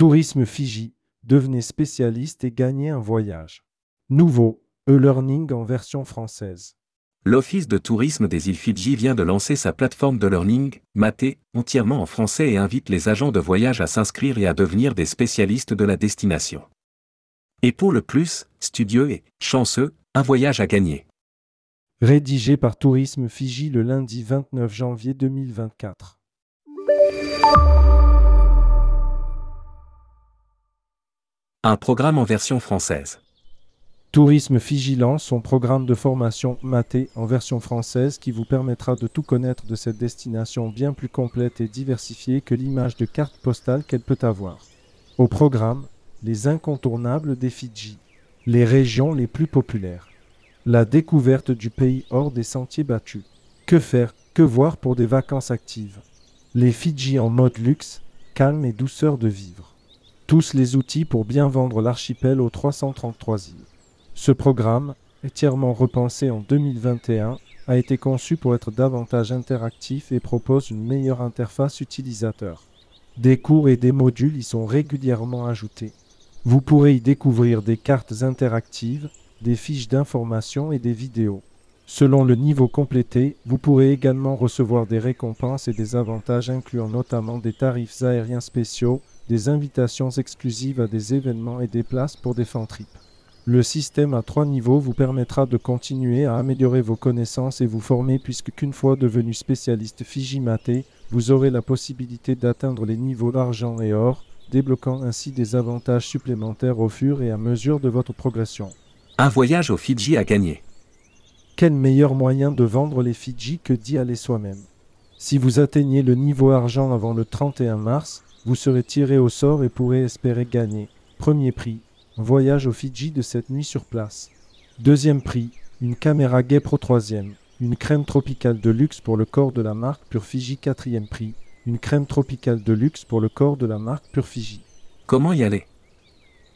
Tourisme Fiji, devenez spécialiste et gagnez un voyage. Nouveau, e-learning en version française. L'Office de tourisme des îles Fidji vient de lancer sa plateforme de learning, Maté, entièrement en français et invite les agents de voyage à s'inscrire et à devenir des spécialistes de la destination. Et pour le plus, studieux et chanceux, un voyage à gagner. Rédigé par Tourisme Fiji le lundi 29 janvier 2024. Un programme en version française. Tourisme Vigilant, son programme de formation Maté en version française qui vous permettra de tout connaître de cette destination bien plus complète et diversifiée que l'image de carte postale qu'elle peut avoir. Au programme, les incontournables des Fidji, les régions les plus populaires, la découverte du pays hors des sentiers battus. Que faire, que voir pour des vacances actives? Les Fidji en mode luxe, calme et douceur de vivre. Tous les outils pour bien vendre l'archipel aux 333 îles. Ce programme, entièrement repensé en 2021, a été conçu pour être davantage interactif et propose une meilleure interface utilisateur. Des cours et des modules y sont régulièrement ajoutés. Vous pourrez y découvrir des cartes interactives, des fiches d'information et des vidéos. Selon le niveau complété, vous pourrez également recevoir des récompenses et des avantages incluant notamment des tarifs aériens spéciaux, des invitations exclusives à des événements et des places pour des fan trips. Le système à trois niveaux vous permettra de continuer à améliorer vos connaissances et vous former puisque qu'une fois devenu spécialiste Fijimaté, vous aurez la possibilité d'atteindre les niveaux d'argent et or, débloquant ainsi des avantages supplémentaires au fur et à mesure de votre progression. Un voyage aux Fidji à gagner. Quel meilleur moyen de vendre les Fidji que d'y aller soi-même? Si vous atteignez le niveau argent avant le 31 mars, vous serez tiré au sort et pourrez espérer gagner. Premier prix, Voyage aux Fidji de cette nuit sur place. Deuxième prix, une caméra Gay Pro troisième. Une crème tropicale de luxe pour le corps de la marque Pure Fiji quatrième prix. Une crème tropicale de luxe pour le corps de la marque Pure Fiji. Comment y aller?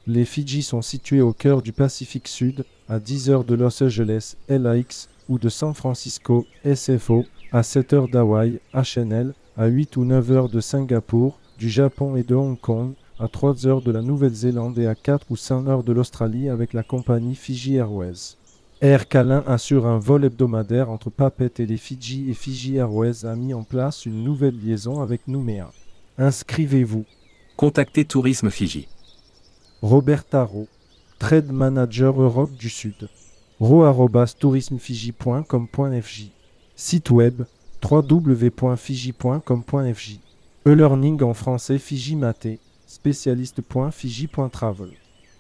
Les Fidji sont situés au cœur du Pacifique Sud, à 10 heures de Los Angeles, LAX, ou de San Francisco, SFO, à 7 heures d'Hawaï, HNL, à 8 ou 9 heures de Singapour, du Japon et de Hong Kong, à 3 heures de la Nouvelle-Zélande et à 4 ou 5 heures de l'Australie avec la compagnie Fiji Airways. Air Calin assure un vol hebdomadaire entre Papet et les Fidji et Fiji Airways a mis en place une nouvelle liaison avec Nouméa. Inscrivez-vous. Contactez Tourisme Fiji. Robert Taro, Trade Manager Europe du Sud. ro@tourismefiji.com.fj. Site web www.fiji.com.fj. E-learning en français Fiji Maté spécialiste.fiji.travel.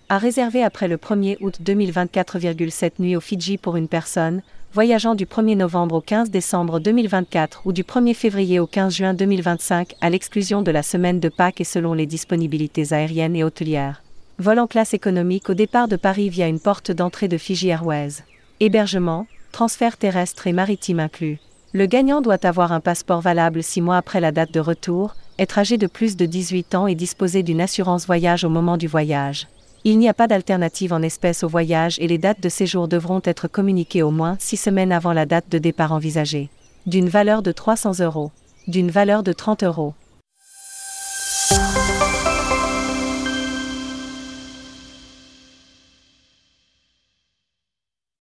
À réserver après le 1er août 2024,7 nuits au Fidji pour une personne, voyageant du 1er novembre au 15 décembre 2024 ou du 1er février au 15 juin 2025 à l'exclusion de la semaine de Pâques et selon les disponibilités aériennes et hôtelières. Vol en classe économique au départ de Paris via une porte d'entrée de Fiji Airways. Hébergement, transfert terrestre et maritime inclus. Le gagnant doit avoir un passeport valable six mois après la date de retour, être âgé de plus de 18 ans et disposer d'une assurance voyage au moment du voyage. Il n'y a pas d'alternative en espèces au voyage et les dates de séjour devront être communiquées au moins six semaines avant la date de départ envisagée. D'une valeur de 300 euros. D'une valeur de 30 euros.